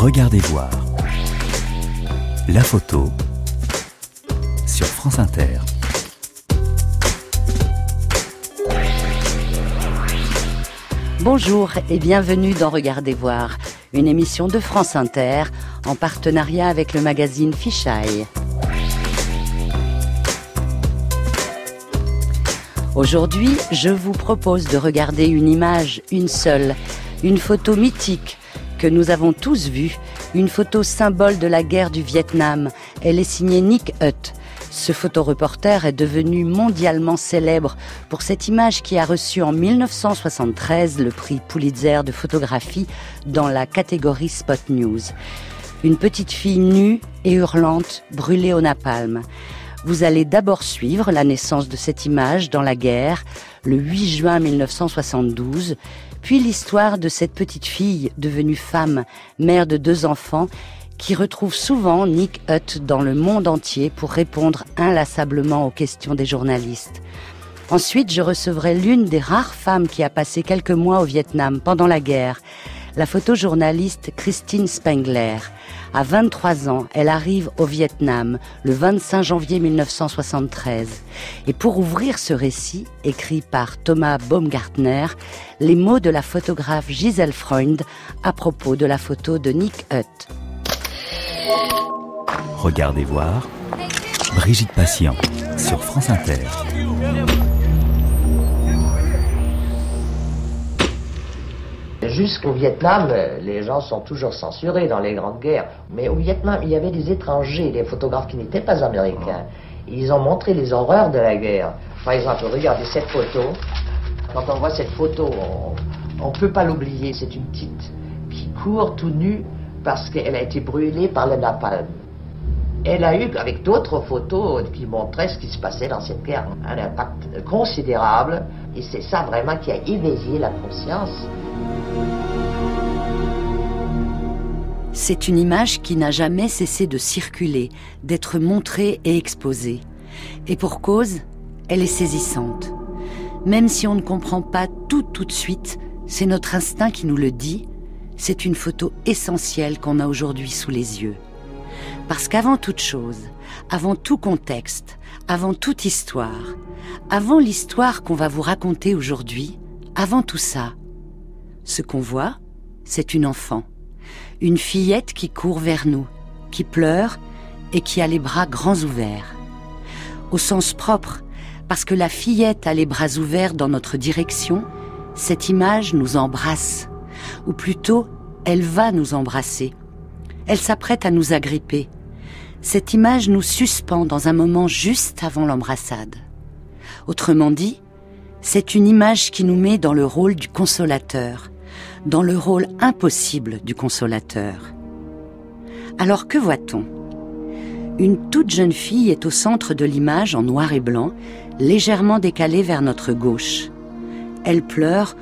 Regardez voir. La photo sur France Inter. Bonjour et bienvenue dans Regardez voir, une émission de France Inter en partenariat avec le magazine Fichaille. Aujourd'hui, je vous propose de regarder une image, une seule, une photo mythique que nous avons tous vue, une photo symbole de la guerre du Vietnam. Elle est signée Nick Hutt. Ce photoreporter est devenu mondialement célèbre pour cette image qui a reçu en 1973 le prix Pulitzer de photographie dans la catégorie Spot News. Une petite fille nue et hurlante, brûlée au napalm. Vous allez d'abord suivre la naissance de cette image dans la guerre, le 8 juin 1972, puis l'histoire de cette petite fille devenue femme, mère de deux enfants, qui retrouve souvent Nick Hutt dans le monde entier pour répondre inlassablement aux questions des journalistes. Ensuite, je recevrai l'une des rares femmes qui a passé quelques mois au Vietnam pendant la guerre, la photojournaliste Christine Spengler. À 23 ans, elle arrive au Vietnam le 25 janvier 1973. Et pour ouvrir ce récit, écrit par Thomas Baumgartner, les mots de la photographe Giselle Freund à propos de la photo de Nick Hutt. Regardez voir. Brigitte Patient sur France Inter. Jusqu'au Vietnam, les gens sont toujours censurés dans les grandes guerres. Mais au Vietnam, il y avait des étrangers, des photographes qui n'étaient pas américains. Ils ont montré les horreurs de la guerre. Par exemple, regardez cette photo. Quand on voit cette photo, on ne peut pas l'oublier. C'est une petite qui court tout nue parce qu'elle a été brûlée par le napalm. Elle a eu, avec d'autres photos qui montraient ce qui se passait dans cette guerre, un impact considérable. Et c'est ça vraiment qui a éveillé la conscience. C'est une image qui n'a jamais cessé de circuler, d'être montrée et exposée. Et pour cause, elle est saisissante. Même si on ne comprend pas tout tout de suite, c'est notre instinct qui nous le dit, c'est une photo essentielle qu'on a aujourd'hui sous les yeux. Parce qu'avant toute chose, avant tout contexte, avant toute histoire, avant l'histoire qu'on va vous raconter aujourd'hui, avant tout ça, ce qu'on voit, c'est une enfant, une fillette qui court vers nous, qui pleure et qui a les bras grands ouverts. Au sens propre, parce que la fillette a les bras ouverts dans notre direction, cette image nous embrasse, ou plutôt, elle va nous embrasser. Elle s'apprête à nous agripper. Cette image nous suspend dans un moment juste avant l'embrassade. Autrement dit, c'est une image qui nous met dans le rôle du consolateur, dans le rôle impossible du consolateur. Alors que voit-on? Une toute jeune fille est au centre de l'image en noir et blanc, légèrement décalée vers notre gauche. Elle pleure,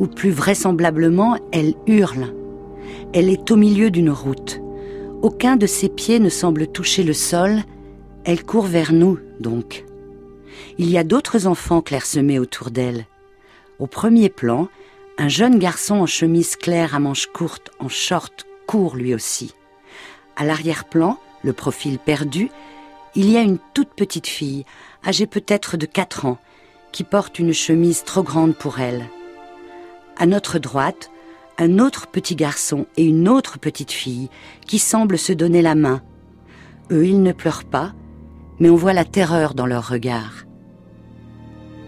ou plus vraisemblablement, elle hurle. Elle est au milieu d'une route. Aucun de ses pieds ne semble toucher le sol. Elle court vers nous, donc. Il y a d'autres enfants clairsemés autour d'elle. Au premier plan, un jeune garçon en chemise claire à manches courtes, en short, court lui aussi. À l'arrière-plan, le profil perdu, il y a une toute petite fille, âgée peut-être de 4 ans, qui porte une chemise trop grande pour elle. À notre droite, un autre petit garçon et une autre petite fille qui semblent se donner la main. Eux, ils ne pleurent pas, mais on voit la terreur dans leur regard.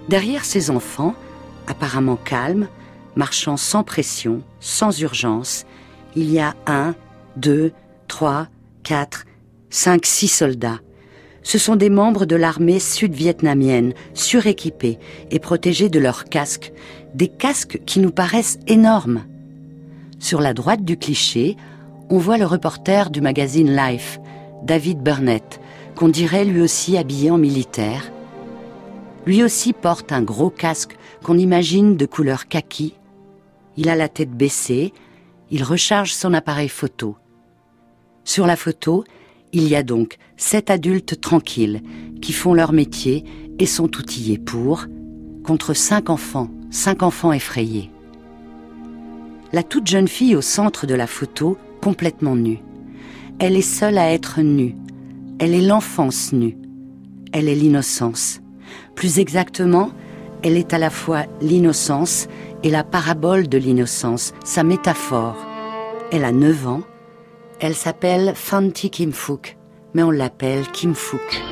Derrière ces enfants, apparemment calmes, marchant sans pression, sans urgence, il y a un, deux, trois, quatre, cinq, six soldats. Ce sont des membres de l'armée sud-vietnamienne, suréquipés et protégés de leurs casques, des casques qui nous paraissent énormes. Sur la droite du cliché, on voit le reporter du magazine Life, David Burnett, qu'on dirait lui aussi habillé en militaire. Lui aussi porte un gros casque qu'on imagine de couleur kaki. Il a la tête baissée, il recharge son appareil photo. Sur la photo, il y a donc sept adultes tranquilles qui font leur métier et sont outillés pour, contre cinq enfants, cinq enfants effrayés. La toute jeune fille au centre de la photo complètement nue. Elle est seule à être nue. Elle est l'enfance nue. Elle est l'innocence. Plus exactement, elle est à la fois l'innocence et la parabole de l'innocence, sa métaphore. Elle a 9 ans. Elle s'appelle Fanti Kim Fook, mais on l'appelle Kim.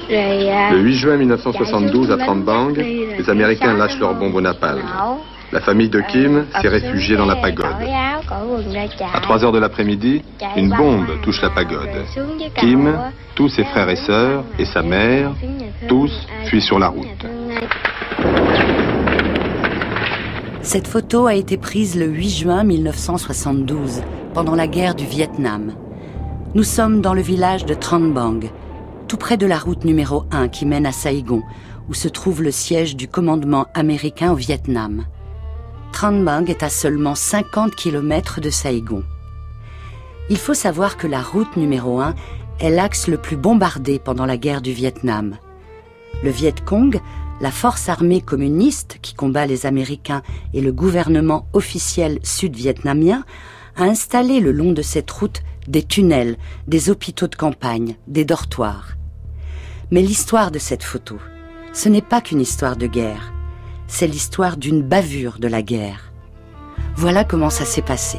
Le 8 juin 1972 à Trambang, les Américains lâchent leur bombe au napalm. La famille de Kim s'est réfugiée dans la pagode. À 3 heures de l'après-midi, une bombe touche la pagode. Kim, tous ses frères et sœurs et sa mère, tous fuient sur la route. Cette photo a été prise le 8 juin 1972, pendant la guerre du Vietnam. Nous sommes dans le village de Trang Bang, tout près de la route numéro 1 qui mène à Saigon, où se trouve le siège du commandement américain au Vietnam. Trang Bang est à seulement 50 km de Saigon. Il faut savoir que la route numéro 1 est l'axe le plus bombardé pendant la guerre du Vietnam. Le Viet Cong la force armée communiste qui combat les Américains et le gouvernement officiel sud-vietnamien a installé le long de cette route des tunnels, des hôpitaux de campagne, des dortoirs. Mais l'histoire de cette photo, ce n'est pas qu'une histoire de guerre, c'est l'histoire d'une bavure de la guerre. Voilà comment ça s'est passé.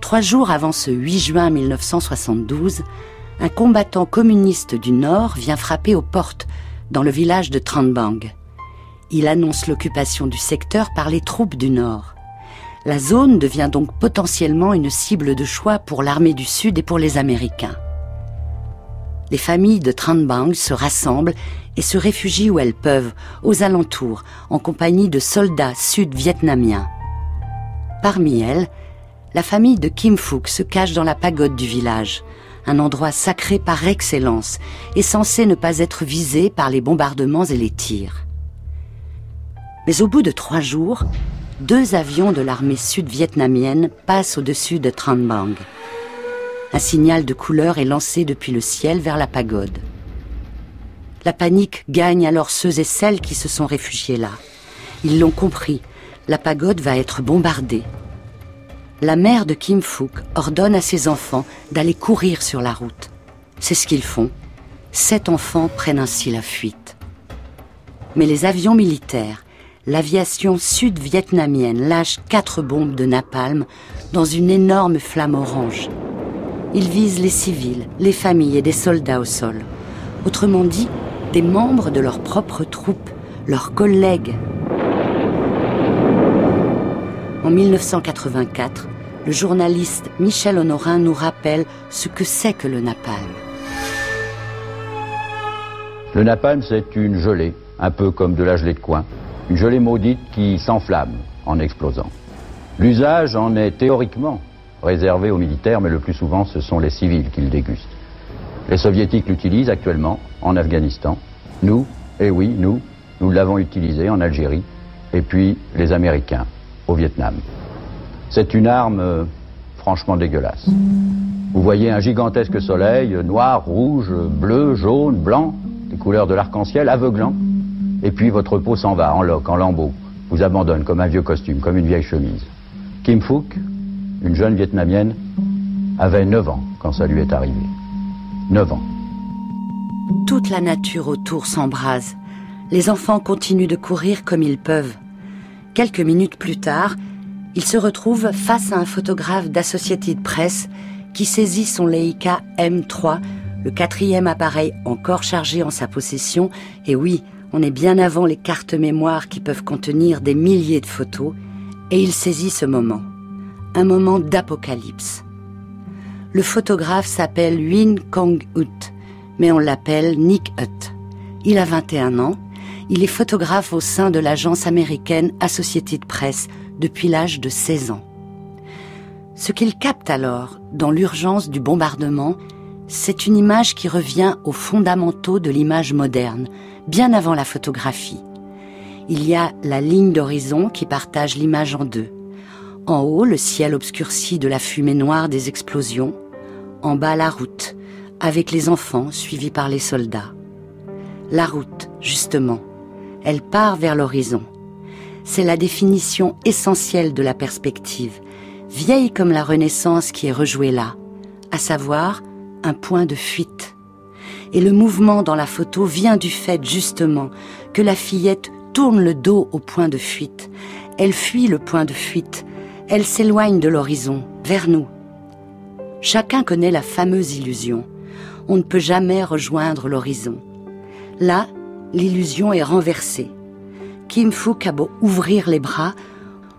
Trois jours avant ce 8 juin 1972, un combattant communiste du Nord vient frapper aux portes dans le village de Tranbang. Il annonce l'occupation du secteur par les troupes du Nord. La zone devient donc potentiellement une cible de choix pour l'armée du Sud et pour les Américains. Les familles de Tranbang se rassemblent et se réfugient où elles peuvent, aux alentours, en compagnie de soldats sud-vietnamiens. Parmi elles, la famille de Kim Phuc se cache dans la pagode du village, un endroit sacré par excellence et censé ne pas être visé par les bombardements et les tirs. Mais au bout de trois jours, deux avions de l'armée sud-vietnamienne passent au-dessus de Trang Bang. Un signal de couleur est lancé depuis le ciel vers la pagode. La panique gagne alors ceux et celles qui se sont réfugiés là. Ils l'ont compris, la pagode va être bombardée la mère de Kim Fook ordonne à ses enfants d'aller courir sur la route. C'est ce qu'ils font. Sept enfants prennent ainsi la fuite. Mais les avions militaires, l'aviation sud-vietnamienne lâche quatre bombes de napalm dans une énorme flamme orange. Ils visent les civils, les familles et des soldats au sol. Autrement dit, des membres de leur propre troupe, leurs collègues. En 1984, le journaliste Michel Honorin nous rappelle ce que c'est que le napalm. Le napalm, c'est une gelée, un peu comme de la gelée de coin. Une gelée maudite qui s'enflamme en explosant. L'usage en est théoriquement réservé aux militaires, mais le plus souvent, ce sont les civils qui le dégustent. Les soviétiques l'utilisent actuellement en Afghanistan. Nous, et eh oui, nous, nous l'avons utilisé en Algérie. Et puis les Américains au Vietnam. C'est une arme euh, franchement dégueulasse. Vous voyez un gigantesque soleil, noir, rouge, bleu, jaune, blanc, des couleurs de l'arc-en-ciel, aveuglant. Et puis votre peau s'en va en loques, en lambeaux, vous abandonne comme un vieux costume, comme une vieille chemise. Kim Phuc, une jeune vietnamienne, avait 9 ans quand ça lui est arrivé. 9 ans. Toute la nature autour s'embrase. Les enfants continuent de courir comme ils peuvent. Quelques minutes plus tard, il se retrouve face à un photographe d'Associated Press qui saisit son Leica M3, le quatrième appareil encore chargé en sa possession. Et oui, on est bien avant les cartes mémoire qui peuvent contenir des milliers de photos. Et il saisit ce moment. Un moment d'apocalypse. Le photographe s'appelle Win Kong-ut, mais on l'appelle Nick Hutt. Il a 21 ans. Il est photographe au sein de l'agence américaine Associated Press depuis l'âge de 16 ans. Ce qu'il capte alors, dans l'urgence du bombardement, c'est une image qui revient aux fondamentaux de l'image moderne, bien avant la photographie. Il y a la ligne d'horizon qui partage l'image en deux. En haut, le ciel obscurci de la fumée noire des explosions. En bas, la route, avec les enfants suivis par les soldats. La route, justement, elle part vers l'horizon c'est la définition essentielle de la perspective, vieille comme la Renaissance qui est rejouée là, à savoir un point de fuite. Et le mouvement dans la photo vient du fait justement que la fillette tourne le dos au point de fuite. Elle fuit le point de fuite. Elle s'éloigne de l'horizon, vers nous. Chacun connaît la fameuse illusion. On ne peut jamais rejoindre l'horizon. Là, l'illusion est renversée. Kim Fook a beau ouvrir les bras,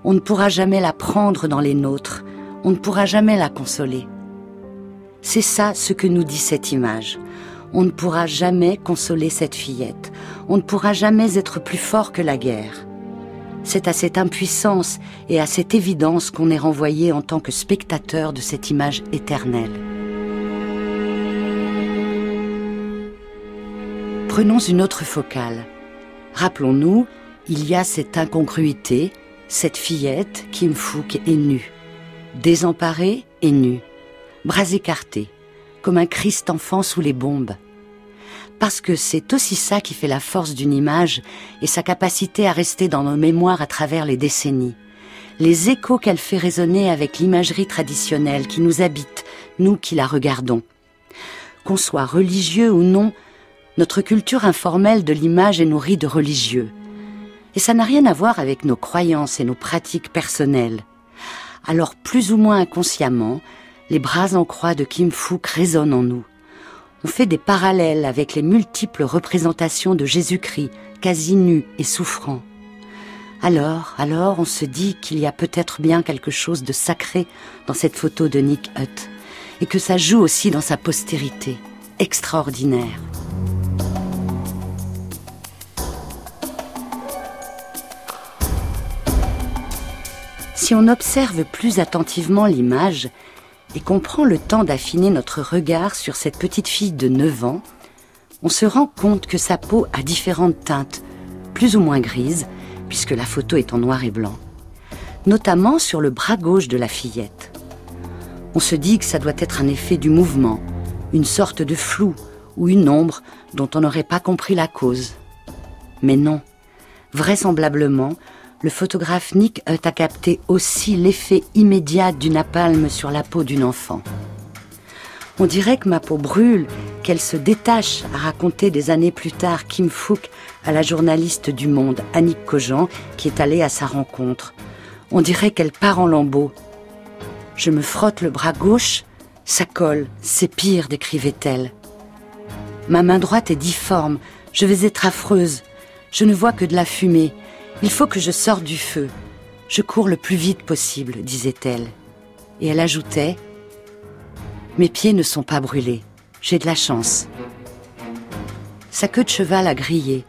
on ne pourra jamais la prendre dans les nôtres, on ne pourra jamais la consoler. C'est ça ce que nous dit cette image. On ne pourra jamais consoler cette fillette, on ne pourra jamais être plus fort que la guerre. C'est à cette impuissance et à cette évidence qu'on est renvoyé en tant que spectateur de cette image éternelle. Prenons une autre focale. Rappelons-nous, il y a cette incongruité, cette fillette, Kim Fook, est nue. Désemparée et nue. Bras écartés, comme un Christ enfant sous les bombes. Parce que c'est aussi ça qui fait la force d'une image et sa capacité à rester dans nos mémoires à travers les décennies. Les échos qu'elle fait résonner avec l'imagerie traditionnelle qui nous habite, nous qui la regardons. Qu'on soit religieux ou non, notre culture informelle de l'image est nourrie de religieux. Et ça n'a rien à voir avec nos croyances et nos pratiques personnelles. Alors plus ou moins inconsciemment, les bras en croix de Kim Fook résonnent en nous. On fait des parallèles avec les multiples représentations de Jésus-Christ, quasi nu et souffrant. Alors, alors, on se dit qu'il y a peut-être bien quelque chose de sacré dans cette photo de Nick Hutt, et que ça joue aussi dans sa postérité, extraordinaire. Si on observe plus attentivement l'image et qu'on prend le temps d'affiner notre regard sur cette petite fille de 9 ans, on se rend compte que sa peau a différentes teintes, plus ou moins grises, puisque la photo est en noir et blanc, notamment sur le bras gauche de la fillette. On se dit que ça doit être un effet du mouvement, une sorte de flou ou une ombre dont on n'aurait pas compris la cause. Mais non, vraisemblablement, le photographe Nick a capté aussi l'effet immédiat du napalm sur la peau d'une enfant. On dirait que ma peau brûle, qu'elle se détache, a raconté des années plus tard Kim Fook à la journaliste du Monde, Annick Cogent, qui est allée à sa rencontre. On dirait qu'elle part en lambeaux. Je me frotte le bras gauche, ça colle, c'est pire, décrivait-elle. Ma main droite est difforme, je vais être affreuse. Je ne vois que de la fumée. Il faut que je sorte du feu. Je cours le plus vite possible, disait-elle. Et elle ajoutait Mes pieds ne sont pas brûlés. J'ai de la chance. Sa queue de cheval a grillé,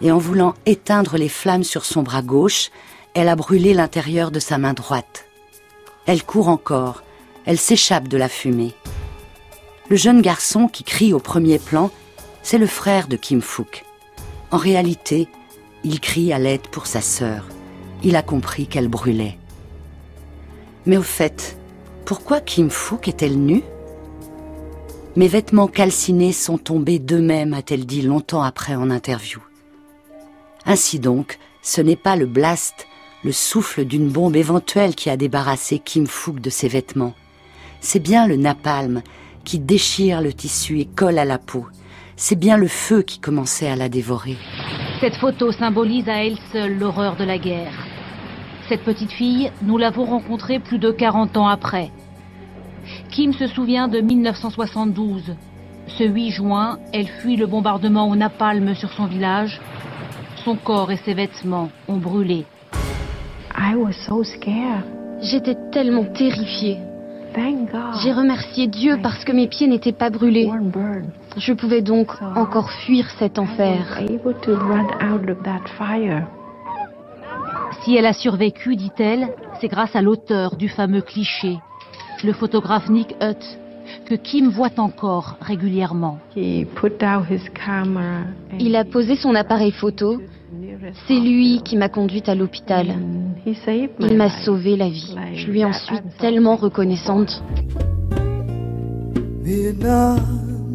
et en voulant éteindre les flammes sur son bras gauche, elle a brûlé l'intérieur de sa main droite. Elle court encore, elle s'échappe de la fumée. Le jeune garçon qui crie au premier plan, c'est le frère de Kim Fook. En réalité, il crie à l'aide pour sa sœur. Il a compris qu'elle brûlait. Mais au fait, pourquoi Kim Fook est-elle nue? Mes vêtements calcinés sont tombés d'eux-mêmes, a-t-elle dit longtemps après en interview. Ainsi donc, ce n'est pas le blast, le souffle d'une bombe éventuelle qui a débarrassé Kim Fook de ses vêtements. C'est bien le napalm qui déchire le tissu et colle à la peau. C'est bien le feu qui commençait à la dévorer. Cette photo symbolise à elle seule l'horreur de la guerre. Cette petite fille, nous l'avons rencontrée plus de 40 ans après. Kim se souvient de 1972. Ce 8 juin, elle fuit le bombardement au napalm sur son village. Son corps et ses vêtements ont brûlé. J'étais tellement terrifiée. J'ai remercié Dieu parce que mes pieds n'étaient pas brûlés. Je pouvais donc encore fuir cet enfer. Si elle a survécu, dit-elle, c'est grâce à l'auteur du fameux cliché, le photographe Nick Hutt, que Kim voit encore régulièrement. Il a posé son appareil photo. C'est lui qui m'a conduite à l'hôpital. Il m'a sauvé la vie. Je lui en suis tellement reconnaissante.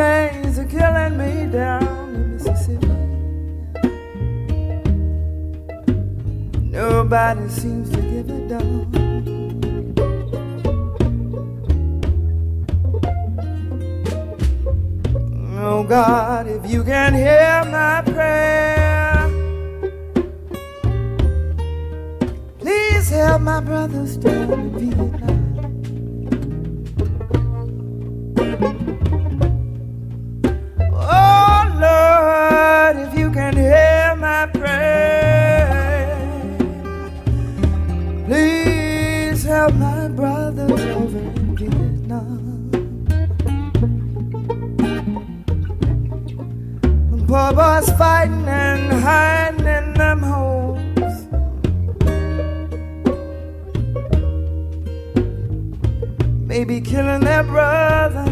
days are killing me down in Mississippi. Nobody seems to give a damn. Oh God, if you can hear my prayer, please help my brothers down in Vietnam. Maybe killing their brothers.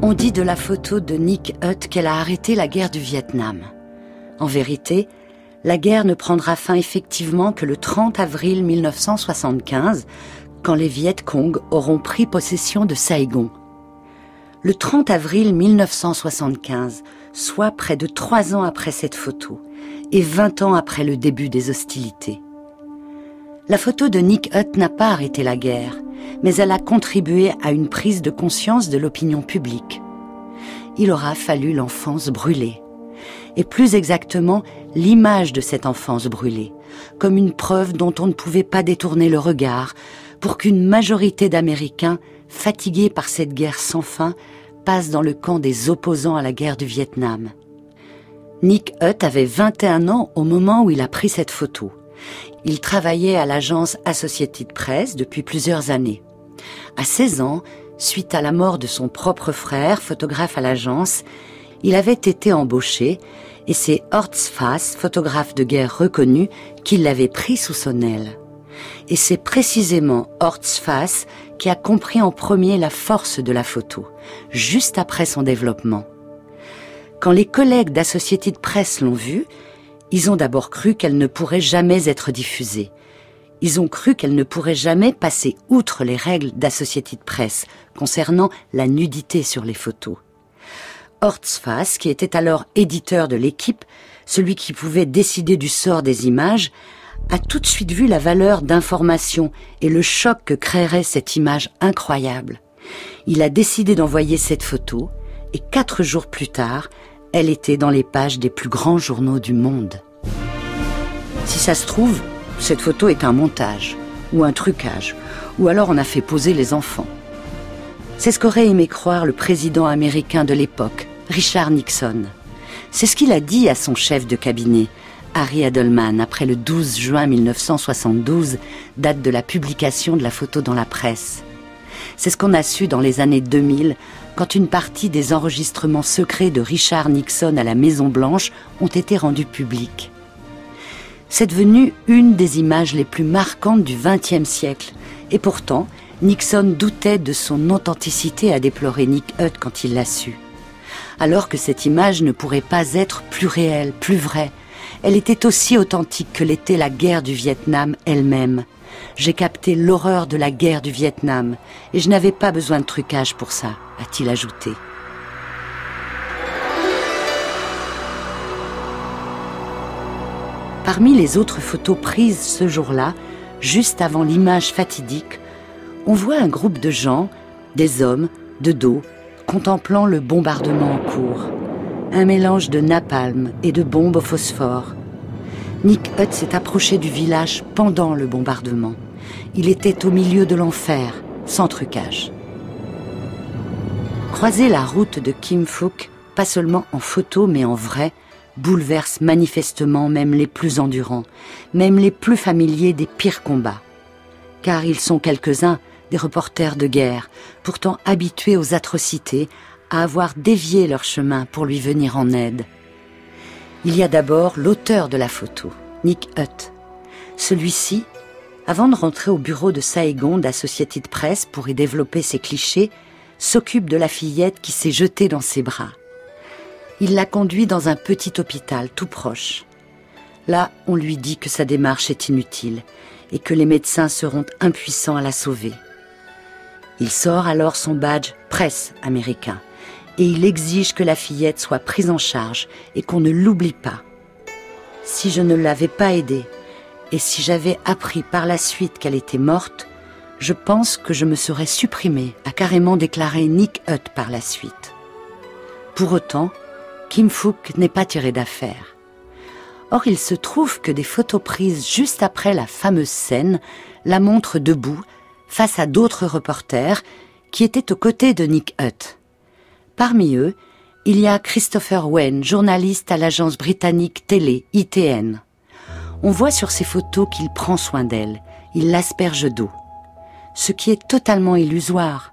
On dit de la photo de Nick Hutt qu'elle a arrêté la guerre du Vietnam. En vérité, la guerre ne prendra fin effectivement que le 30 avril 1975, quand les Viet Cong auront pris possession de Saigon. Le 30 avril 1975, soit près de trois ans après cette photo, et 20 ans après le début des hostilités. La photo de Nick Hutt n'a pas arrêté la guerre, mais elle a contribué à une prise de conscience de l'opinion publique. Il aura fallu l'enfance brûlée, et plus exactement l'image de cette enfance brûlée, comme une preuve dont on ne pouvait pas détourner le regard, pour qu'une majorité d'Américains, fatigués par cette guerre sans fin, passent dans le camp des opposants à la guerre du Vietnam. Nick Hutt avait 21 ans au moment où il a pris cette photo. Il travaillait à l'agence Associated Press depuis plusieurs années. À 16 ans, suite à la mort de son propre frère, photographe à l'agence, il avait été embauché et c'est Hortz Fass, photographe de guerre reconnu, qui l'avait pris sous son aile. Et c'est précisément Hortz Fass qui a compris en premier la force de la photo, juste après son développement. Quand les collègues d'Associated Press l'ont vue, ils ont d'abord cru qu'elle ne pourrait jamais être diffusée. Ils ont cru qu'elle ne pourrait jamais passer outre les règles d'Associated Press concernant la nudité sur les photos. Hortzfass, qui était alors éditeur de l'équipe, celui qui pouvait décider du sort des images, a tout de suite vu la valeur d'information et le choc que créerait cette image incroyable. Il a décidé d'envoyer cette photo et quatre jours plus tard, elle était dans les pages des plus grands journaux du monde. Si ça se trouve, cette photo est un montage ou un trucage, ou alors on a fait poser les enfants. C'est ce qu'aurait aimé croire le président américain de l'époque, Richard Nixon. C'est ce qu'il a dit à son chef de cabinet, Harry Adelman, après le 12 juin 1972, date de la publication de la photo dans la presse. C'est ce qu'on a su dans les années 2000, quand une partie des enregistrements secrets de Richard Nixon à la Maison Blanche ont été rendus publics. C'est devenu une des images les plus marquantes du XXe siècle, et pourtant, Nixon doutait de son authenticité, a déploré Nick Hutt quand il l'a su. Alors que cette image ne pourrait pas être plus réelle, plus vraie, elle était aussi authentique que l'était la guerre du Vietnam elle-même. J'ai capté l'horreur de la guerre du Vietnam et je n'avais pas besoin de trucage pour ça, a-t-il ajouté. Parmi les autres photos prises ce jour-là, juste avant l'image fatidique, on voit un groupe de gens, des hommes, de dos, contemplant le bombardement en cours. Un mélange de napalm et de bombes au phosphore. Nick Hutt s'est approché du village pendant le bombardement. Il était au milieu de l'enfer, sans trucage. Croiser la route de Kim Phuc, pas seulement en photo mais en vrai, bouleverse manifestement même les plus endurants, même les plus familiers des pires combats. Car ils sont quelques-uns des reporters de guerre, pourtant habitués aux atrocités, à avoir dévié leur chemin pour lui venir en aide. Il y a d'abord l'auteur de la photo, Nick Hutt. Celui-ci, avant de rentrer au bureau de Saigon d'Associated Press pour y développer ses clichés, s'occupe de la fillette qui s'est jetée dans ses bras. Il la conduit dans un petit hôpital tout proche. Là, on lui dit que sa démarche est inutile et que les médecins seront impuissants à la sauver. Il sort alors son badge presse américain et il exige que la fillette soit prise en charge et qu'on ne l'oublie pas. Si je ne l'avais pas aidée et si j'avais appris par la suite qu'elle était morte, je pense que je me serais supprimé, a carrément déclaré Nick Hutt par la suite. Pour autant, Kim Fook n'est pas tiré d'affaire. Or, il se trouve que des photos prises juste après la fameuse scène la montrent debout, face à d'autres reporters qui étaient aux côtés de Nick Hutt. Parmi eux, il y a Christopher Wen, journaliste à l'agence britannique télé ITN. On voit sur ces photos qu'il prend soin d'elle, il l'asperge d'eau. Ce qui est totalement illusoire.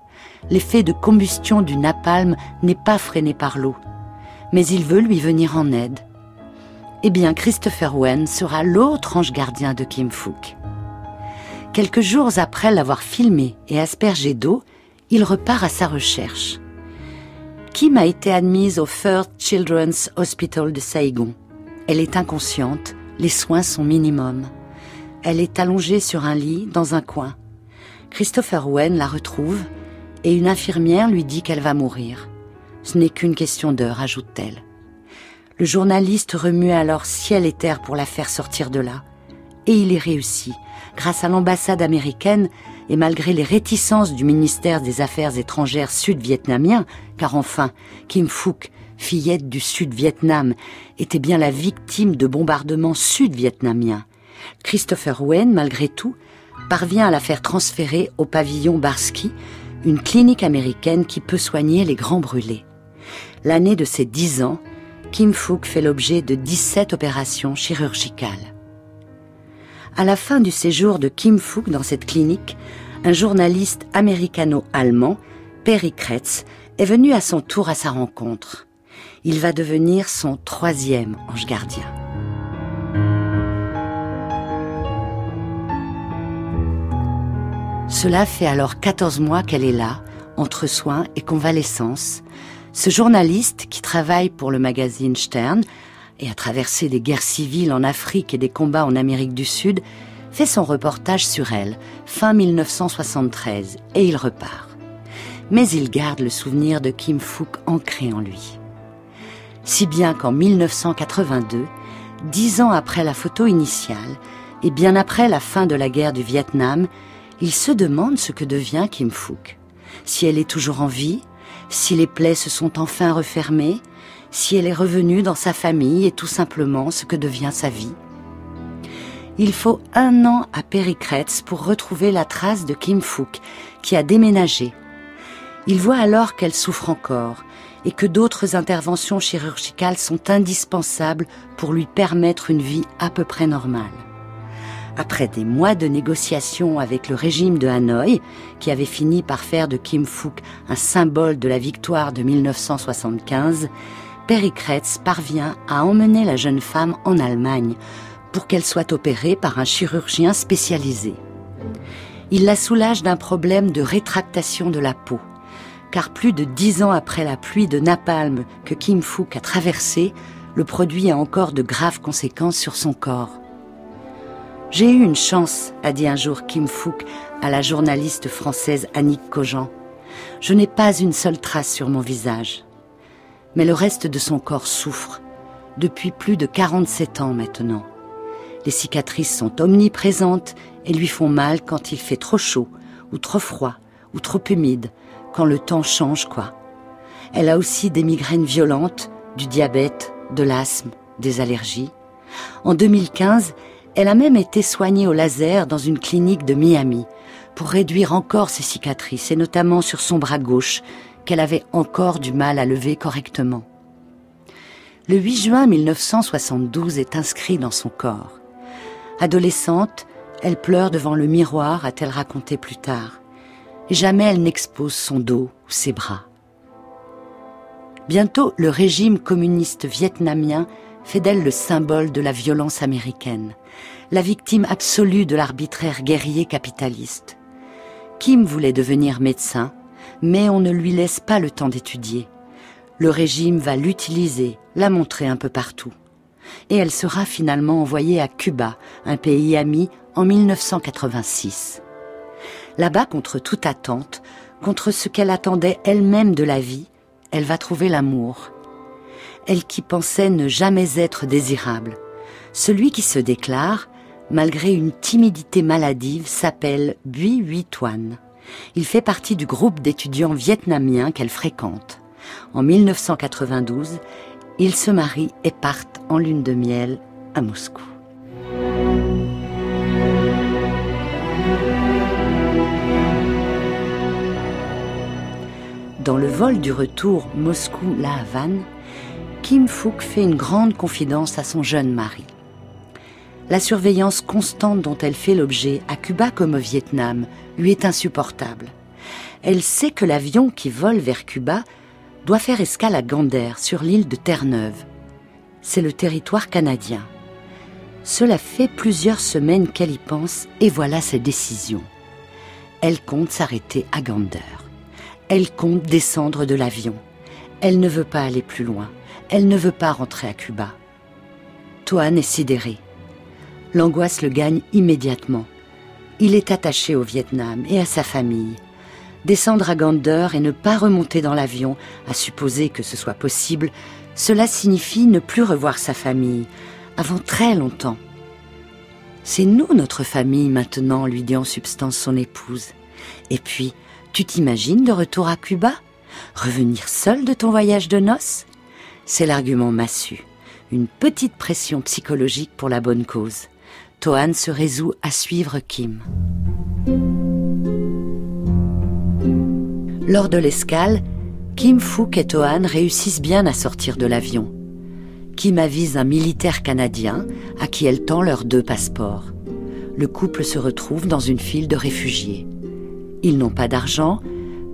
L'effet de combustion du napalm n'est pas freiné par l'eau mais il veut lui venir en aide. Eh bien, Christopher Wen sera l'autre ange gardien de Kim Fook. Quelques jours après l'avoir filmé et aspergé d'eau, il repart à sa recherche. Kim a été admise au First Children's Hospital de Saigon. Elle est inconsciente, les soins sont minimums. Elle est allongée sur un lit dans un coin. Christopher Wen la retrouve et une infirmière lui dit qu'elle va mourir. Ce n'est qu'une question d'heure, ajoute-t-elle. Le journaliste remue alors ciel et terre pour la faire sortir de là. Et il y réussit, grâce à l'ambassade américaine et malgré les réticences du ministère des Affaires étrangères sud-vietnamien, car enfin, Kim Phuc, fillette du Sud-Vietnam, était bien la victime de bombardements sud-vietnamiens. Christopher Wen, malgré tout, parvient à la faire transférer au pavillon Barsky, une clinique américaine qui peut soigner les grands brûlés l'année de ses 10 ans, Kim Fook fait l'objet de 17 opérations chirurgicales. À la fin du séjour de Kim Fook dans cette clinique, un journaliste américano-allemand, Perry Kretz, est venu à son tour à sa rencontre. Il va devenir son troisième ange gardien. Cela fait alors 14 mois qu'elle est là, entre soins et convalescence, ce journaliste, qui travaille pour le magazine Stern et a traversé des guerres civiles en Afrique et des combats en Amérique du Sud, fait son reportage sur elle, fin 1973, et il repart. Mais il garde le souvenir de Kim Fook ancré en lui. Si bien qu'en 1982, dix ans après la photo initiale, et bien après la fin de la guerre du Vietnam, il se demande ce que devient Kim Fook. Si elle est toujours en vie, si les plaies se sont enfin refermées, si elle est revenue dans sa famille et tout simplement ce que devient sa vie. Il faut un an à Péricretz pour retrouver la trace de Kim Fook, qui a déménagé. Il voit alors qu'elle souffre encore et que d'autres interventions chirurgicales sont indispensables pour lui permettre une vie à peu près normale. Après des mois de négociations avec le régime de Hanoï, qui avait fini par faire de Kim Fook un symbole de la victoire de 1975, Perry Kretz parvient à emmener la jeune femme en Allemagne pour qu'elle soit opérée par un chirurgien spécialisé. Il la soulage d'un problème de rétractation de la peau, car plus de dix ans après la pluie de napalm que Kim Fook a traversée, le produit a encore de graves conséquences sur son corps. J'ai eu une chance, a dit un jour Kim Fook à la journaliste française Annick Cogent. Je n'ai pas une seule trace sur mon visage. Mais le reste de son corps souffre, depuis plus de 47 ans maintenant. Les cicatrices sont omniprésentes et lui font mal quand il fait trop chaud, ou trop froid, ou trop humide, quand le temps change quoi. Elle a aussi des migraines violentes, du diabète, de l'asthme, des allergies. En 2015, elle a même été soignée au laser dans une clinique de Miami pour réduire encore ses cicatrices, et notamment sur son bras gauche, qu'elle avait encore du mal à lever correctement. Le 8 juin 1972 est inscrit dans son corps. Adolescente, elle pleure devant le miroir, a-t-elle raconté plus tard. Jamais elle n'expose son dos ou ses bras. Bientôt, le régime communiste vietnamien fait d'elle le symbole de la violence américaine, la victime absolue de l'arbitraire guerrier capitaliste. Kim voulait devenir médecin, mais on ne lui laisse pas le temps d'étudier. Le régime va l'utiliser, la montrer un peu partout. Et elle sera finalement envoyée à Cuba, un pays ami, en 1986. Là-bas, contre toute attente, contre ce qu'elle attendait elle-même de la vie, elle va trouver l'amour. Elle qui pensait ne jamais être désirable. Celui qui se déclare, malgré une timidité maladive, s'appelle Bui Huy Il fait partie du groupe d'étudiants vietnamiens qu'elle fréquente. En 1992, ils se marient et partent en lune de miel à Moscou. Dans le vol du retour Moscou-La Havane, Kim Phuc fait une grande confidence à son jeune mari. La surveillance constante dont elle fait l'objet, à Cuba comme au Vietnam, lui est insupportable. Elle sait que l'avion qui vole vers Cuba doit faire escale à Gander, sur l'île de Terre-Neuve. C'est le territoire canadien. Cela fait plusieurs semaines qu'elle y pense et voilà sa décision. Elle compte s'arrêter à Gander. Elle compte descendre de l'avion. Elle ne veut pas aller plus loin. Elle ne veut pas rentrer à Cuba. Toan est sidéré. L'angoisse le gagne immédiatement. Il est attaché au Vietnam et à sa famille. Descendre à Gander et ne pas remonter dans l'avion, à supposer que ce soit possible, cela signifie ne plus revoir sa famille, avant très longtemps. C'est nous notre famille maintenant, lui dit en substance son épouse. Et puis, tu t'imagines de retour à Cuba? Revenir seul de ton voyage de noces? C'est l'argument massu. Une petite pression psychologique pour la bonne cause. Toan se résout à suivre Kim. Lors de l'escale, Kim Fook et Toan réussissent bien à sortir de l'avion. Kim avise un militaire canadien à qui elle tend leurs deux passeports. Le couple se retrouve dans une file de réfugiés. Ils n'ont pas d'argent,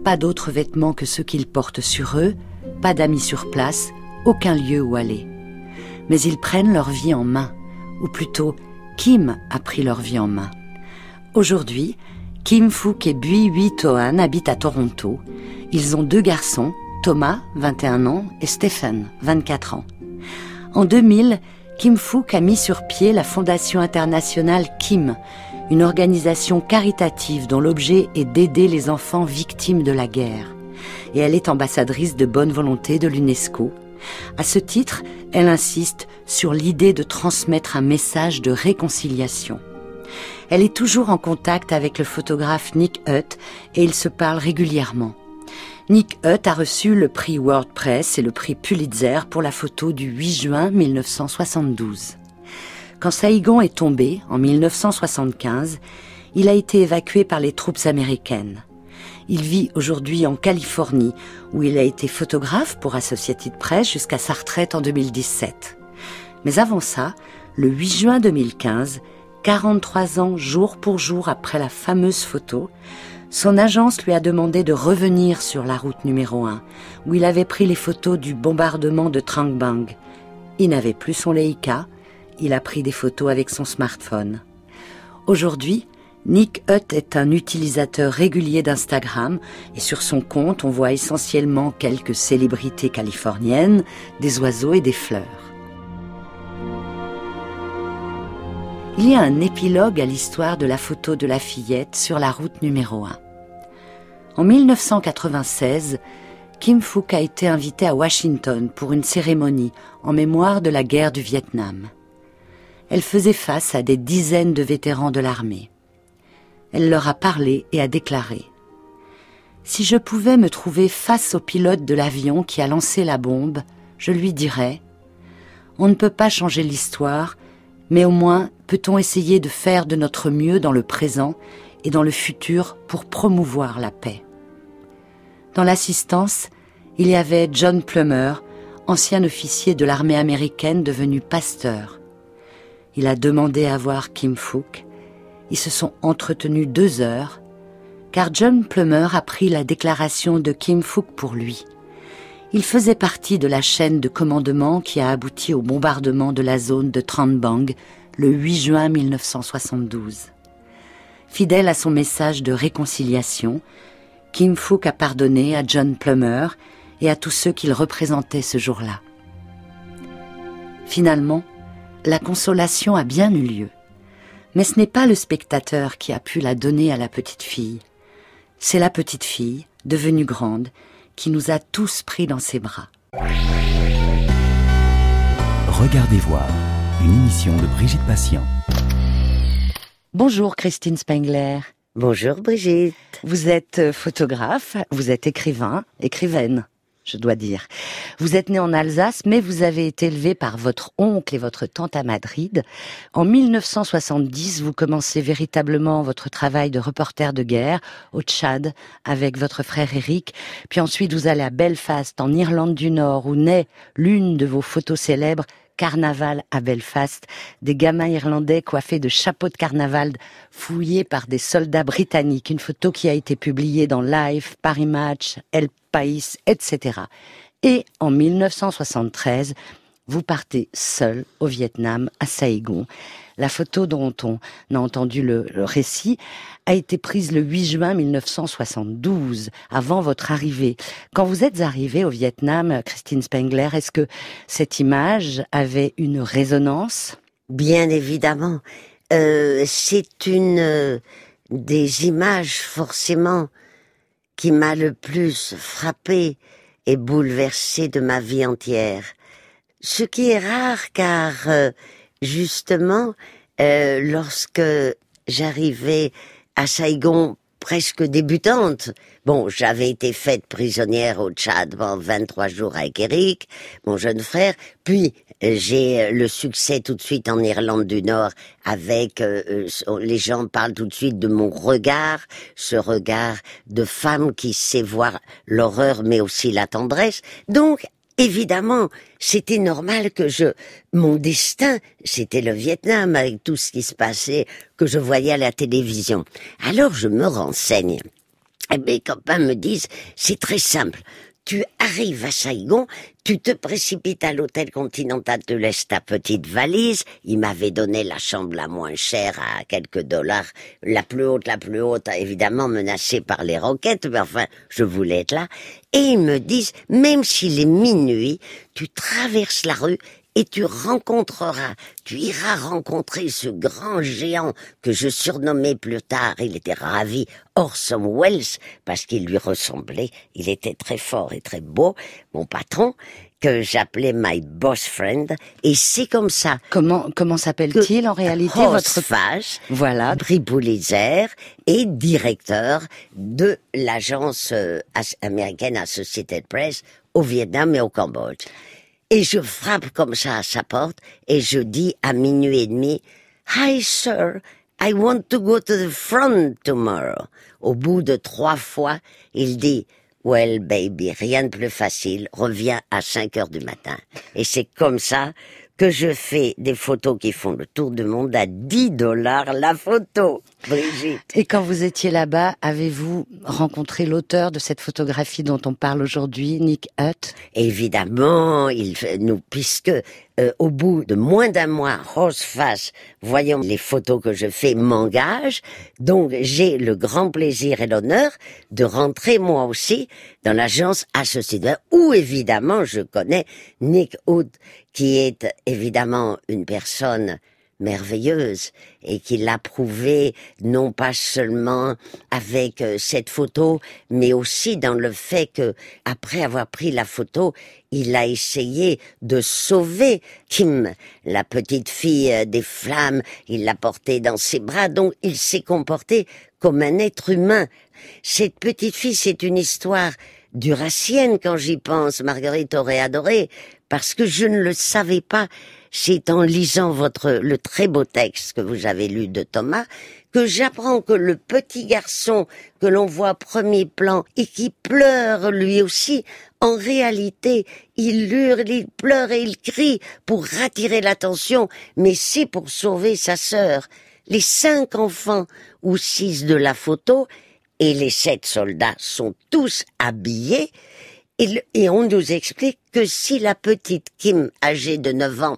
pas d'autres vêtements que ceux qu'ils portent sur eux, pas d'amis sur place, aucun lieu où aller. Mais ils prennent leur vie en main, ou plutôt Kim a pris leur vie en main. Aujourd'hui, Kim Fook et Bui Hui Toan habitent à Toronto. Ils ont deux garçons, Thomas, 21 ans, et Stephen, 24 ans. En 2000, Kim Fook a mis sur pied la fondation internationale Kim, une organisation caritative dont l'objet est d'aider les enfants victimes de la guerre. Et elle est ambassadrice de bonne volonté de l'UNESCO. À ce titre, elle insiste sur l'idée de transmettre un message de réconciliation. Elle est toujours en contact avec le photographe Nick Hutt et ils se parlent régulièrement. Nick Hutt a reçu le prix WordPress et le prix Pulitzer pour la photo du 8 juin 1972. Quand Saïgon est tombé, en 1975, il a été évacué par les troupes américaines. Il vit aujourd'hui en Californie, où il a été photographe pour Associated Press jusqu'à sa retraite en 2017. Mais avant ça, le 8 juin 2015, 43 ans jour pour jour après la fameuse photo, son agence lui a demandé de revenir sur la route numéro 1, où il avait pris les photos du bombardement de Trang Bang. Il n'avait plus son Leica, il a pris des photos avec son smartphone. Aujourd'hui, Nick Hutt est un utilisateur régulier d'Instagram et sur son compte on voit essentiellement quelques célébrités californiennes, des oiseaux et des fleurs. Il y a un épilogue à l'histoire de la photo de la fillette sur la route numéro 1. En 1996, Kim Phuc a été invité à Washington pour une cérémonie en mémoire de la guerre du Vietnam elle faisait face à des dizaines de vétérans de l'armée. Elle leur a parlé et a déclaré Si je pouvais me trouver face au pilote de l'avion qui a lancé la bombe, je lui dirais On ne peut pas changer l'histoire, mais au moins peut-on essayer de faire de notre mieux dans le présent et dans le futur pour promouvoir la paix. Dans l'assistance, il y avait John Plummer, ancien officier de l'armée américaine devenu pasteur. Il a demandé à voir Kim Fook. Ils se sont entretenus deux heures, car John Plummer a pris la déclaration de Kim Fook pour lui. Il faisait partie de la chaîne de commandement qui a abouti au bombardement de la zone de Trang Bang le 8 juin 1972. Fidèle à son message de réconciliation, Kim Fook a pardonné à John Plummer et à tous ceux qu'il représentait ce jour-là. Finalement, la consolation a bien eu lieu. Mais ce n'est pas le spectateur qui a pu la donner à la petite fille. C'est la petite fille, devenue grande, qui nous a tous pris dans ses bras. Regardez voir, une émission de Brigitte Patient. Bonjour Christine Spengler. Bonjour Brigitte. Vous êtes photographe, vous êtes écrivain, écrivaine je dois dire. Vous êtes né en Alsace, mais vous avez été élevé par votre oncle et votre tante à Madrid. En 1970, vous commencez véritablement votre travail de reporter de guerre au Tchad avec votre frère Eric. Puis ensuite, vous allez à Belfast, en Irlande du Nord, où naît l'une de vos photos célèbres, carnaval à Belfast, des gamins irlandais coiffés de chapeaux de carnaval fouillés par des soldats britanniques. Une photo qui a été publiée dans Life, Paris Match, El País, etc. Et en 1973, vous partez seul au Vietnam, à Saigon. La photo dont on a entendu le, récit a été prise le 8 juin 1972, avant votre arrivée. Quand vous êtes arrivée au Vietnam, Christine Spengler, est-ce que cette image avait une résonance? Bien évidemment. Euh, c'est une euh, des images forcément qui m'a le plus frappée et bouleversée de ma vie entière. Ce qui est rare car euh, justement, euh, lorsque j'arrivais à Saigon presque débutante. Bon, j'avais été faite prisonnière au Tchad pendant 23 jours avec Eric, mon jeune frère, puis j'ai le succès tout de suite en Irlande du Nord avec euh, les gens parlent tout de suite de mon regard, ce regard de femme qui sait voir l'horreur mais aussi la tendresse. Donc Évidemment, c'était normal que je, mon destin, c'était le Vietnam avec tout ce qui se passait, que je voyais à la télévision. Alors je me renseigne. Et mes copains me disent, c'est très simple tu arrives à Saigon, tu te précipites à l'hôtel Continental, te laisses ta petite valise. Il m'avait donné la chambre la moins chère à quelques dollars, la plus haute, la plus haute, évidemment menacée par les roquettes, mais enfin, je voulais être là. Et ils me disent, même s'il est minuit, tu traverses la rue et tu rencontreras, tu iras rencontrer ce grand géant que je surnommais plus tard, il était ravi, Orson Welles, parce qu'il lui ressemblait, il était très fort et très beau, mon patron, que j'appelais my boss friend, et c'est comme ça. Comment comment s'appelle-t-il en réalité votre Fage, voilà, Briboulizer et directeur de l'agence euh, américaine Associated Press au Vietnam et au Cambodge. Et je frappe comme ça à sa porte et je dis à minuit et demi, Hi sir, I want to go to the front tomorrow. Au bout de trois fois, il dit, Well baby, rien de plus facile, reviens à 5 heures du matin. Et c'est comme ça que je fais des photos qui font le tour du monde à 10 dollars la photo, Brigitte. Et quand vous étiez là-bas, avez-vous rencontré l'auteur de cette photographie dont on parle aujourd'hui, Nick Hutt? Évidemment, il nous puisque euh, au bout de moins d'un mois, Roseface, voyant les photos que je fais, m'engage. Donc j'ai le grand plaisir et l'honneur de rentrer moi aussi dans l'agence Associated, où évidemment je connais Nick Hood, qui est évidemment une personne merveilleuse et qui l'a prouvé non pas seulement avec euh, cette photo, mais aussi dans le fait que après avoir pris la photo, il a essayé de sauver Kim, la petite fille euh, des flammes, il l'a portée dans ses bras, donc il s'est comporté comme un être humain. Cette petite fille, c'est une histoire duracienne quand j'y pense, Marguerite aurait adoré, parce que je ne le savais pas c'est en lisant votre le très beau texte que vous avez lu de Thomas que j'apprends que le petit garçon que l'on voit premier plan et qui pleure lui aussi, en réalité, il hurle, il pleure et il crie pour attirer l'attention, mais c'est pour sauver sa sœur. Les cinq enfants ou six de la photo et les sept soldats sont tous habillés Et, on nous explique que si la petite Kim, âgée de 9 ans,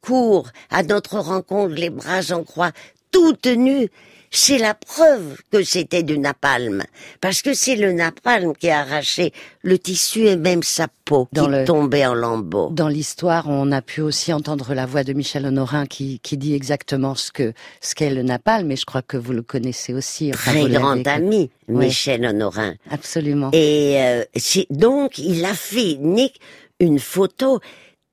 court à notre rencontre les bras en croix, toute nue, c'est la preuve que c'était du napalm, parce que c'est le napalm qui a arraché le tissu et même sa peau qui tombait en lambeaux. Dans l'histoire, on a pu aussi entendre la voix de Michel Honorin qui, qui dit exactement ce que ce qu'est le napalm, mais je crois que vous le connaissez aussi. Très grand ami, Michel Honorin. Absolument. Et euh, donc, il a fait Nick une photo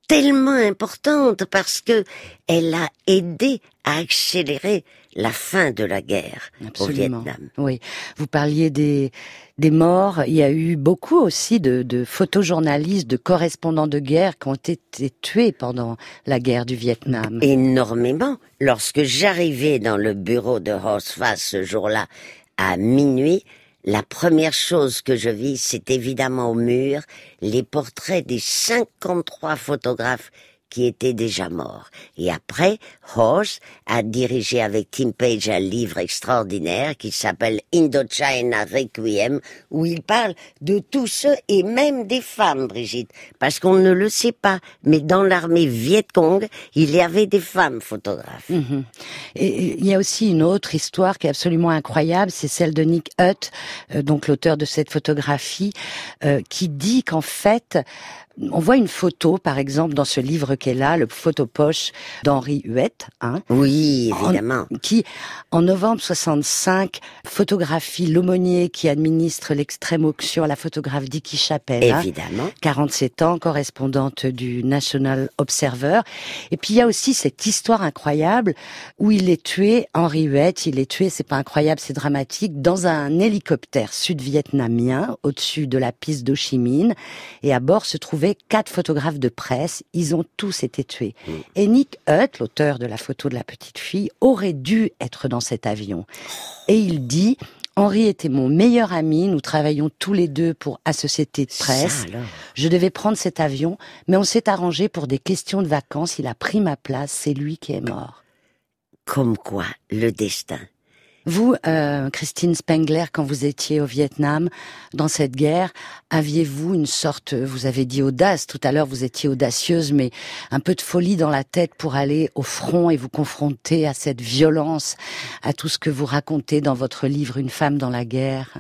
tellement importante parce que elle a aidé à accélérer la fin de la guerre au Vietnam. Oui, vous parliez des des morts. Il y a eu beaucoup aussi de, de photojournalistes, de correspondants de guerre qui ont été tués pendant la guerre du Vietnam. Énormément. Lorsque j'arrivais dans le bureau de Hosfa ce jour-là à minuit, la première chose que je vis, c'est évidemment au mur les portraits des 53 photographes qui était déjà mort. Et après, Horst a dirigé avec Tim Page un livre extraordinaire qui s'appelle Indochina Requiem, où il parle de tous ceux et même des femmes, Brigitte, parce qu'on ne le sait pas, mais dans l'armée Viet Cong, il y avait des femmes photographes. Mhm. Et il y a aussi une autre histoire qui est absolument incroyable, c'est celle de Nick Hutt, euh, donc l'auteur de cette photographie, euh, qui dit qu'en fait, on voit une photo, par exemple, dans ce livre qu'elle a, le photopoche d'Henri Huette. Hein, oui, évidemment. qui, en novembre 65, photographie l'aumônier qui administre l'extrême auction à la photographe Dicky Chapelle. Évidemment. 47 ans, correspondante du National Observer. Et puis il y a aussi cette histoire incroyable où il est tué, Henri Huette, il est tué, c'est pas incroyable, c'est dramatique, dans un hélicoptère sud-vietnamien au-dessus de la piste d'Ho Chi Minh. Et à bord se quatre photographes de presse. Ils ont tous été tués. Mm. Et Nick Hutt, l'auteur de la photo de la petite fille, aurait dû être dans cet avion. Et il dit, Henri était mon meilleur ami, nous travaillions tous les deux pour Associété de Presse. Je devais prendre cet avion, mais on s'est arrangé pour des questions de vacances, il a pris ma place, c'est lui qui est mort. Comme quoi, le destin. Vous, euh, Christine Spengler, quand vous étiez au Vietnam, dans cette guerre, aviez-vous une sorte, vous avez dit audace, tout à l'heure vous étiez audacieuse, mais un peu de folie dans la tête pour aller au front et vous confronter à cette violence, à tout ce que vous racontez dans votre livre Une femme dans la guerre?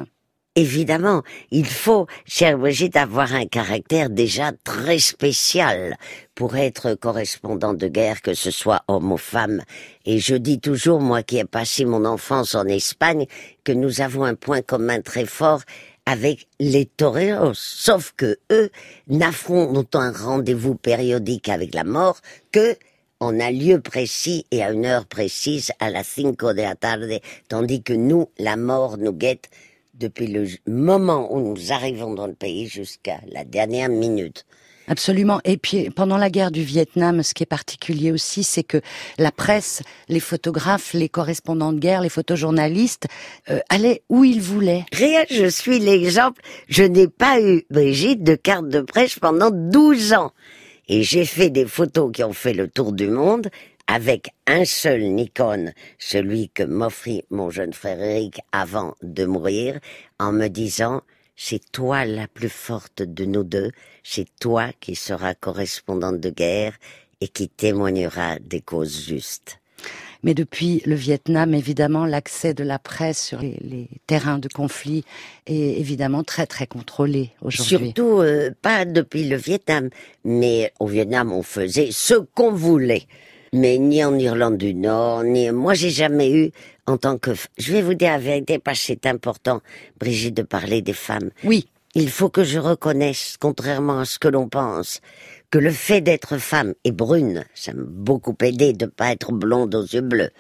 Évidemment, il faut, cher Brigitte, avoir un caractère déjà très spécial pour être correspondant de guerre, que ce soit homme ou femme. Et je dis toujours, moi qui ai passé mon enfance en Espagne, que nous avons un point commun très fort avec les toreros, sauf que eux n'affrontent un rendez-vous périodique avec la mort que en un lieu précis et à une heure précise à la cinco de la tarde, tandis que nous, la mort nous guette depuis le moment où nous arrivons dans le pays jusqu'à la dernière minute. Absolument. Et puis pendant la guerre du Vietnam, ce qui est particulier aussi, c'est que la presse, les photographes, les correspondants de guerre, les photojournalistes euh, allaient où ils voulaient. Rien, je suis l'exemple. Je n'ai pas eu, Brigitte, de carte de presse pendant 12 ans. Et j'ai fait des photos qui ont fait le tour du monde avec un seul Nikon, celui que m'offrit mon jeune frère Eric avant de mourir, en me disant c'est toi la plus forte de nous deux, c'est toi qui seras correspondante de guerre et qui témoignera des causes justes. Mais depuis le Vietnam, évidemment, l'accès de la presse sur les, terrains de conflit est évidemment très très contrôlé aujourd'hui. Surtout euh, pas depuis le Vietnam, mais au Vietnam on faisait ce qu'on voulait mais ni en Irlande du Nord, ni moi j'ai jamais eu en tant que je vais vous dire la vérité parce que c'est important Brigitte de parler des femmes. Oui, il faut que je reconnaisse contrairement à ce que l'on pense que le fait d'être femme et brune, ça m'a beaucoup aidé de pas être blonde aux yeux bleus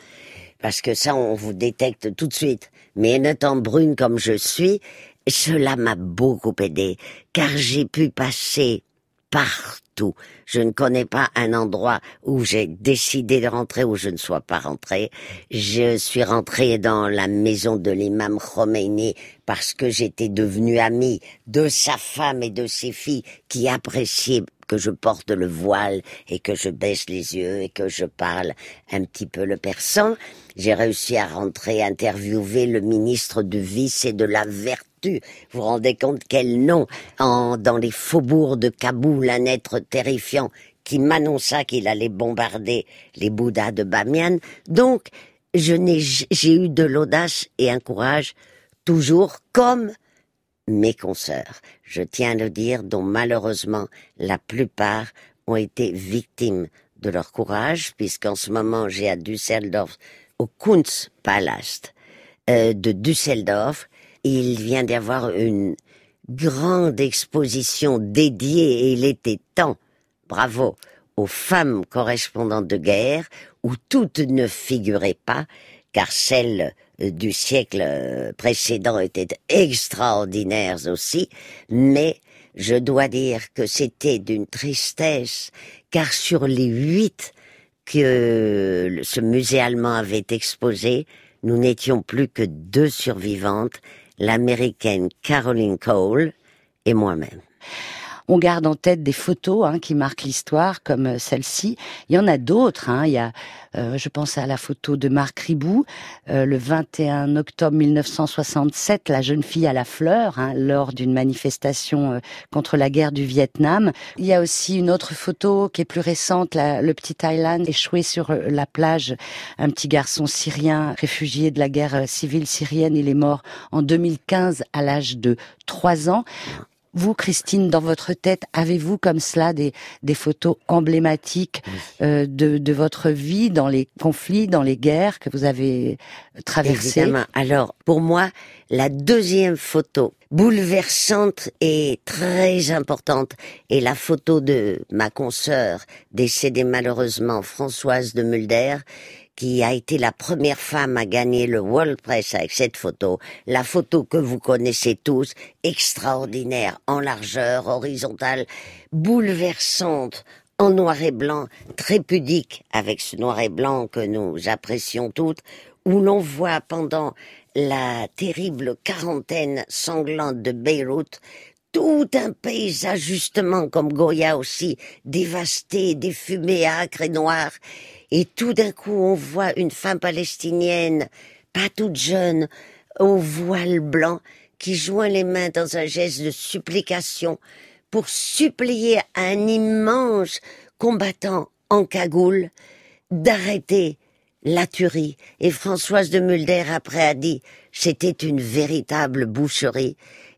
parce que ça on vous détecte tout de suite. Mais en étant brune comme je suis, cela m'a beaucoup aidé car j'ai pu passer partout. Je ne connais pas un endroit où j'ai décidé de rentrer où je ne sois pas rentré. Je suis rentré dans la maison de l'imam Khomeini parce que j'étais devenu ami de sa femme et de ses filles qui appréciaient que je porte le voile et que je baisse les yeux et que je parle un petit peu le persan. J'ai réussi à rentrer interviewer le ministre du vice et de la vertu Vous vous rendez compte quel nom en, dans les faubourgs de Kaboul, un être terrifiant qui m'annonça qu'il allait bombarder les Bouddhas de Bamiyan. Donc, je n'ai, j'ai eu de l'audace et un courage toujours comme mes consoeurs, je tiens à le dire, dont malheureusement la plupart ont été victimes de leur courage, puisqu'en ce moment j'ai à Düsseldorf, au Kunstpalast euh, de Düsseldorf, il vient d'y avoir une grande exposition dédiée, et il était temps, bravo, aux femmes correspondantes de guerre, où toutes ne figuraient pas, car celles du siècle euh, précédent étaient extraordinaires aussi, mais je dois dire que c'était d'une tristesse, car sur les huit que ce musée allemand avait exposé, nous n'étions plus que deux survivantes, l'américaine Caroline Cole et moi-même. On garde en tête des photos hein, qui marquent l'histoire, comme euh, celle-ci. Il y en a d'autres. Hein. Il y a, euh, je pense à la photo de Marc Ribou, euh, le 21 octobre 1967, la jeune fille à la fleur, hein, lors d'une manifestation contre la guerre du Vietnam. Il y a aussi une autre photo qui est plus récente, le petit Thaïlande échoué sur la plage, un petit garçon syrien réfugié de la guerre civile syrienne. Il est mort en 2015 à l'âge de 3 ans. Vous, Christine, dans votre tête, avez-vous comme cela des, des photos emblématiques euh, de, de votre vie dans les conflits, dans les guerres que vous avez traversées? Évidemment. Alors, pour moi, la deuxième photo bouleversante et très importante est la photo de ma consoeur décédée malheureusement, Françoise de Mulder, qui a été la première femme à gagner le World Press avec cette photo, la photo que vous connaissez tous, extraordinaire, en largeur, horizontale, bouleversante, en noir et blanc, très pudique avec ce noir et blanc que nous apprécions toutes, où l'on voit pendant la terrible quarantaine sanglante de Beyrouth tout un paysage justement comme Goya aussi, dévasté, des fumées âcres et noires, et tout d'un coup on voit une femme palestinienne, pas toute jeune, au voile blanc, qui joint les mains dans un geste de supplication pour supplier un immense combattant en cagoule d'arrêter la tuerie. Et Françoise de Mulder après a dit c'était une véritable boucherie.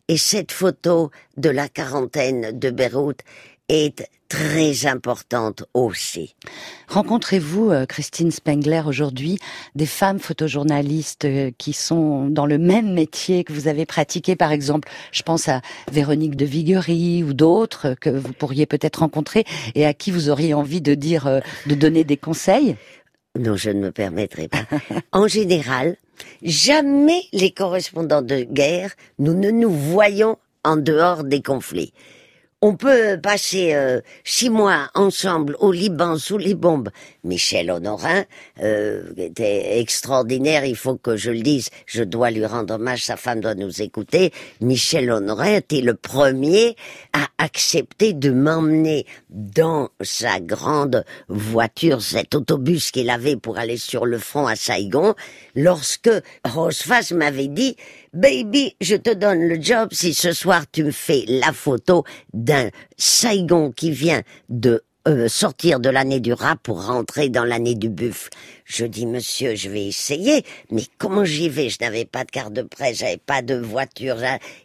Et cette photo de la quarantaine de Beyrouth est très importante aussi. Rencontrez-vous, euh, Christine Spengler, aujourd'hui des femmes photojournalistes euh, qui sont dans le même métier que vous avez pratiqué, par exemple, je pense à Véronique de Viguerie ou d'autres que vous pourriez peut-être rencontrer et à qui vous auriez envie de dire, euh, de donner des conseils? Non, je ne me permettrai pas. en général, jamais les correspondants de guerre, nous ne nous voyons en dehors des conflits. On peut passer euh, six mois ensemble au Liban sous les bombes. Michel Honorin euh, était extraordinaire, il faut que je le dise, je dois lui rendre hommage, sa femme doit nous écouter. Michel Honorin était le premier à accepter de m'emmener dans sa grande voiture, cet autobus qu'il avait pour aller sur le front à Saigon, lorsque Roseface m'avait dit Baby, je te donne le job si ce soir tu me fais la photo d'un Saigon qui vient de euh, sortir de l'année du rat pour rentrer dans l'année du buffle. Je dis, monsieur, je vais essayer, mais comment j'y vais? Je n'avais pas de carte de presse, j'avais pas de voiture.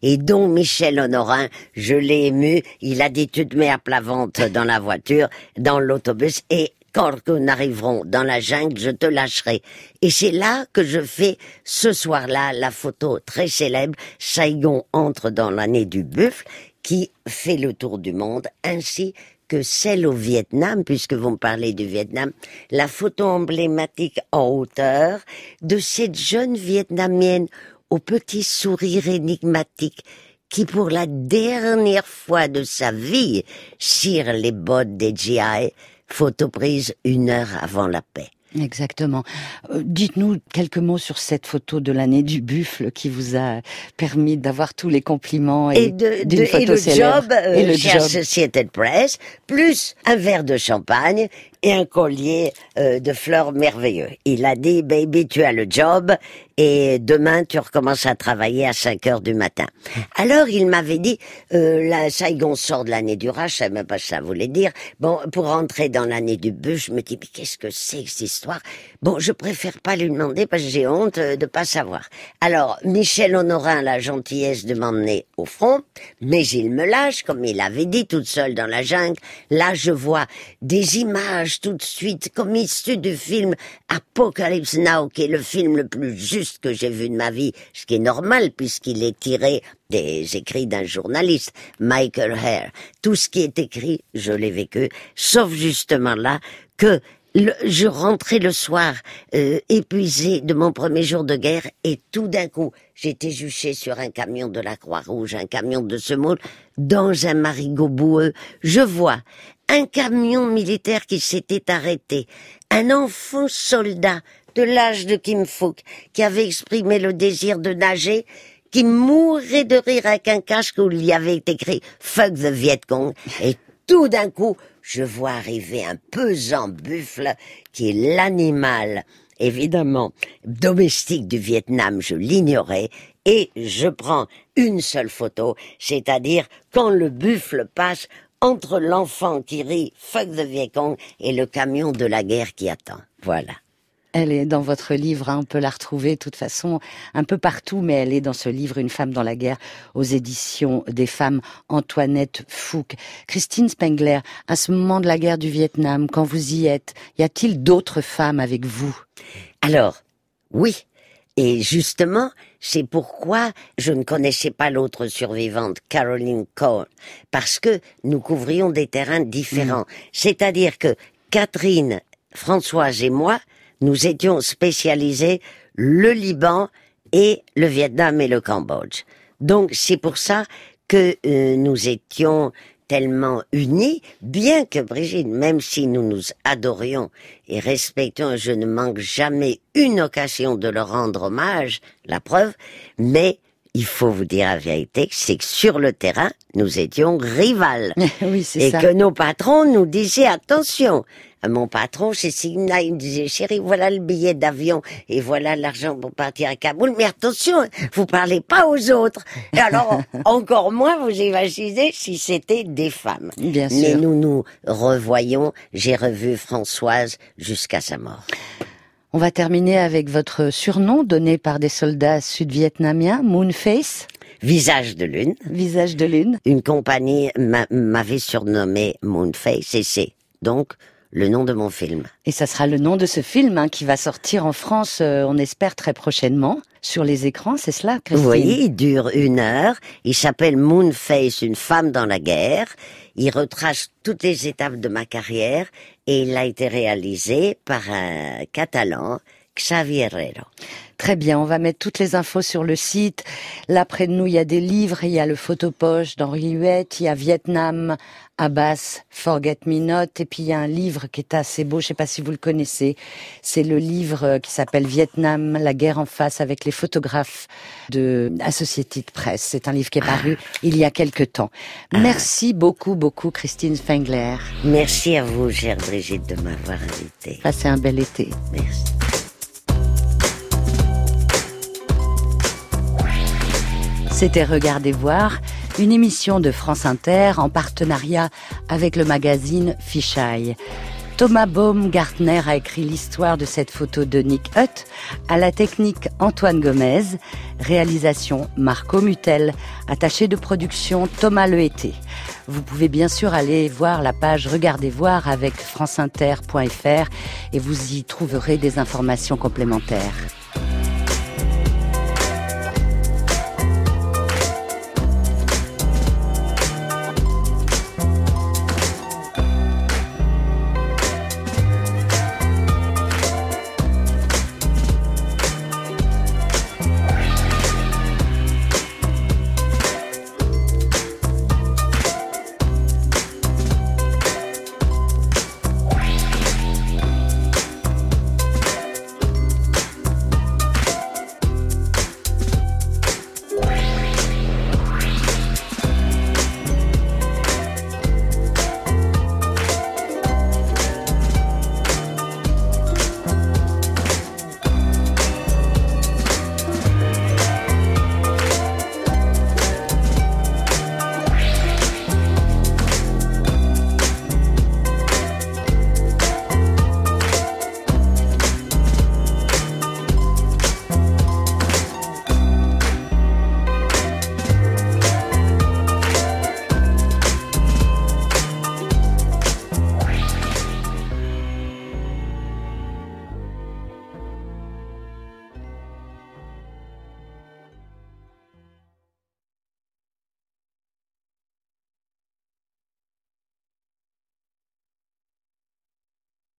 Et donc, Michel Honorin, je l'ai ému, il a dit, tu te mets à plat ventre dans la voiture, dans l'autobus, et quand nous arriverons dans la jungle, je te lâcherai. Et c'est là que je fais ce soir-là la photo très célèbre, Saigon entre dans l'année du buffle, qui fait le tour du monde, ainsi que celle au Vietnam, puisque vous me parlez du Vietnam, la photo emblématique en hauteur de cette jeune Vietnamienne au petit sourire énigmatique qui pour la dernière fois de sa vie cire les bottes des GI photo prise une heure avant la paix. Exactement. Euh, dites-nous quelques mots sur cette photo de l'année du buffle qui vous a permis d'avoir tous les compliments et, de, de et le job euh, et le chez job. Associated Press, plus un verre de champagne et un collier euh, de fleurs merveilleux. Il a dit, baby, tu as le job et demain tu recommences à travailler à 5 heures du matin. Alors il m'avait dit, euh, la Saigon sort de l'année du rat, je savais même pas ce que ça voulait dire. Bon, pour rentrer dans l'année du bœuf, je me dis, mais qu'est-ce que c'est cette histoire? Bon, je préfère pas lui demander parce que j'ai honte euh, de pas savoir. Alors, Michel Honorin a la gentillesse de m'emmener au front, mais il me lâche, comme il avait dit, toute seule dans la jungle. Là, je vois des images tout de suite, comme issues du film Apocalypse Now, qui est le film le plus juste que j'ai vu de ma vie, ce qui est normal puisqu'il est tiré des écrits d'un journaliste, Michael Hare. Tout ce qui est écrit, je l'ai vécu, sauf justement là que je rentrais le soir euh, épuisé de mon premier jour de guerre et tout d'un coup, j'étais juché sur un camion de la Croix-Rouge, un camion de semoule, dans un marigot boueux. Je vois un camion militaire qui s'était arrêté, un enfant soldat de l'âge de Kim Fook qui avait exprimé le désir de nager qui mourait de rire avec un casque où il y avait écrit Fuck the Viet Cong tout d'un coup je vois arriver un pesant buffle qui est l'animal, évidemment, domestique du Vietnam, je l'ignorais, et je prends une seule photo, c'est-à-dire quand le buffle passe entre l'enfant qui rit fuck the Vietcong et le camion de la guerre qui attend. Voilà. Elle est dans votre livre, hein, on peut la retrouver de toute façon un peu partout, mais elle est dans ce livre Une femme dans la guerre aux éditions des femmes Antoinette Fouque. Christine Spengler, à ce moment de la guerre du Vietnam, quand vous y êtes, y a-t-il d'autres femmes avec vous? Alors, oui. Et justement, c'est pourquoi je ne connaissais pas l'autre survivante, Caroline Cole, parce que nous couvrions des terrains différents. Mm. C'est-à-dire que Catherine, Françoise et moi, nous étions spécialisés le Liban et le Vietnam et le Cambodge. Donc c'est pour ça que euh, nous étions tellement unis, bien que Brigitte, même si nous nous adorions et respections, je ne manque jamais une occasion de leur rendre hommage, la preuve, mais il faut vous dire la vérité, c'est que sur le terrain, nous étions rivales. oui, c'est et que nos patrons nous disaient attention, mon patron chez Signa, il me disait, chérie, voilà le billet d'avion et voilà l'argent pour partir à Kaboul, mais attention, vous parlez pas aux autres. Et alors, encore moins vous imaginez si c'était des femmes. Bien sûr. Mais nous nous revoyons, j'ai revu Françoise jusqu'à sa mort. On va terminer avec votre surnom donné par des soldats sud-vietnamiens, Moonface. Visage de lune. Visage de lune. Une compagnie m'avait surnommé Moonface et c'est donc le nom de mon film. Et ça sera le nom de ce film hein, qui va sortir en France, euh, on espère très prochainement, sur les écrans, c'est cela, Christine? Oui, il dure une heure. Il s'appelle Moonface, une femme dans la guerre. Il retrace toutes les étapes de ma carrière et il a été réalisé par un Catalan, Xavier Herrero. Très bien, on va mettre toutes les infos sur le site. Là, près de nous, il y a des livres, il y a le photopoche d'Henri Huette, il y a Vietnam, Abbas, Forget Me Not, et puis il y a un livre qui est assez beau, je sais pas si vous le connaissez. C'est le livre euh, qui s'appelle Vietnam, la guerre en face avec les photographes de Associated Press. C'est un livre qui est paru il y a quelque temps. Ah. Merci beaucoup, beaucoup, Christine Spengler. Merci à vous, chère Brigitte, de m'avoir invitée. Passez un bel été. Merci. C'était Regardez voir, une émission de France Inter en partenariat avec le magazine Fisheye. Thomas Baumgartner a écrit l'histoire de cette photo de Nick Hutt, à la technique Antoine Gomez, réalisation Marco Mutel, attaché de production Thomas Lehété. Vous pouvez bien sûr aller voir la page Regardez voir avec franceinter.fr et vous y trouverez des informations complémentaires.